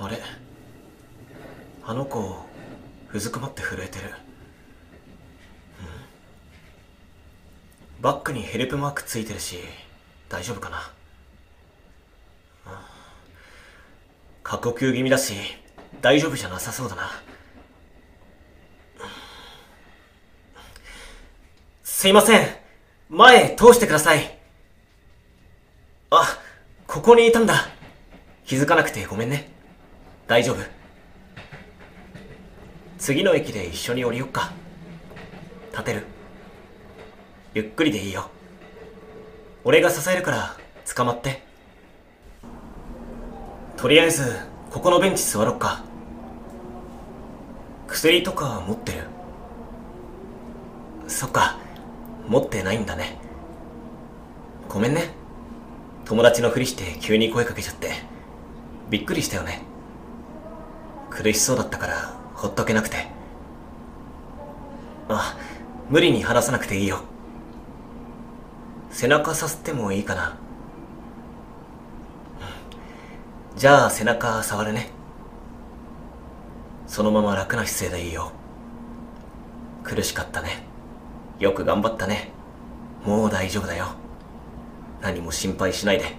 あれ？あの子うずくまって震えてる、うん、バッグにヘルプマークついてるし大丈夫かな、うん、過呼吸気味だし大丈夫じゃなさそうだな、すいません。前通してください。あここにいたんだ。気づかなくてごめんね。大丈夫。次の駅で一緒に降りよっか。立てる。ゆっくりでいいよ。俺が支えるから捕まって。とりあえずここのベンチ座ろっか。薬とか持ってる。そっか。持ってないんだね。ごめんね。友達のふりして急に声かけちゃって。びっくりしたよね。苦しそうだったからほっとけなくて。あ無理に話さなくていいよ。背中さすってもいいかな。じゃあ背中触るね。そのまま楽な姿勢でいいよ。苦しかったね。よく頑張ったね。もう大丈夫だよ。何も心配しないで。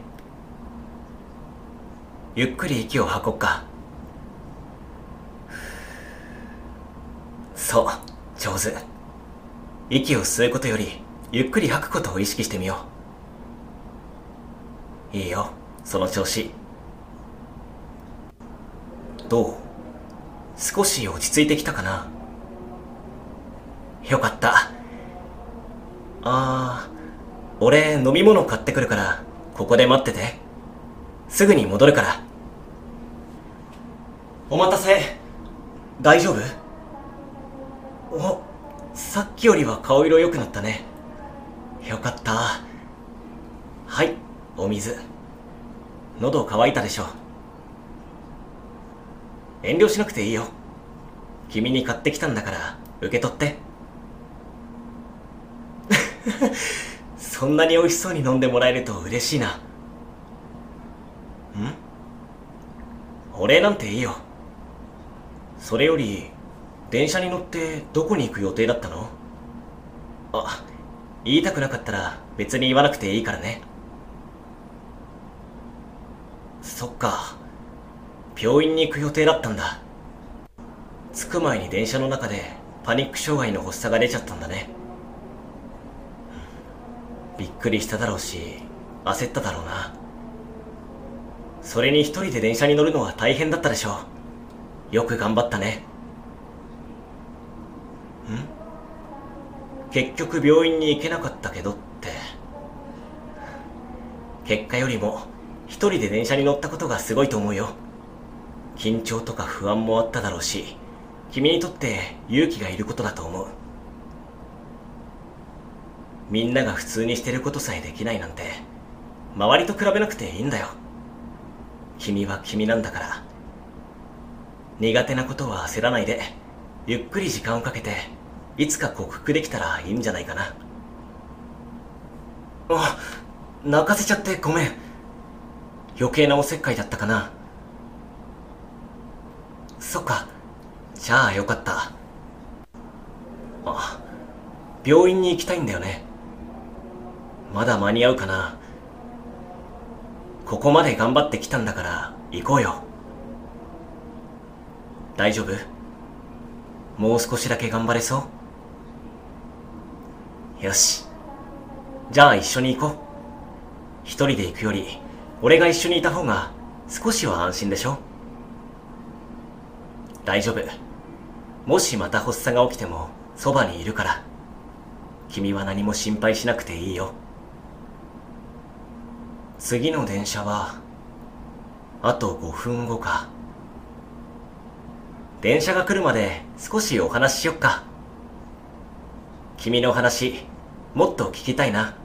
ゆっくり息を吐こっか。そう上手。息を吸うことよりゆっくり吐くことを意識してみよう。いいよその調子。どう？少し落ち着いてきたかな？よかった。あー俺飲み物買ってくるからここで待ってて。すぐに戻るから。お待たせ。大丈夫？おさっきよりは顔色良くなったね。よかった。はいお水。喉乾いたでしょ遠慮しなくていいよ。君に買ってきたんだから受け取って。そんなに美味しそうに飲んでもらえると嬉しいな。ん？お礼なんていいよ。それより電車に乗ってどこに行く予定だったの？あ、言いたくなかったら別に言わなくていいからね。そっか。病院に行く予定だったんだ。着く前に電車の中でパニック障害の発作が出ちゃったんだね。びっくりしただろうし、焦っただろうな。それに一人で電車に乗るのは大変だったでしょう。よく頑張ったね。結局病院に行けなかったけどって。結果よりも、一人で電車に乗ったことがすごいと思うよ。緊張とか不安もあっただろうし、君にとって勇気がいることだと思う。みんなが普通にしてることさえできないなんて、周りと比べなくていいんだよ。君は君なんだから。苦手なことは焦らないで、ゆっくり時間をかけて、いつか克服できたらいいんじゃないかな。あ、泣かせちゃってごめん。余計なおせっかいだったかな。そっか。じゃあよかった。あ、病院に行きたいんだよね。まだ間に合うかな。ここまで頑張ってきたんだから行こうよ。大丈夫？もう少しだけ頑張れそう？よし。じゃあ一緒に行こう。一人で行くより、俺が一緒にいた方が少しは安心でしょ大丈夫。もしまた発作が起きてもそばにいるから。君は何も心配しなくていいよ。次の電車は、あと5分後か。電車が来るまで少しお話ししよっか。君の話、もっと聞きたいな。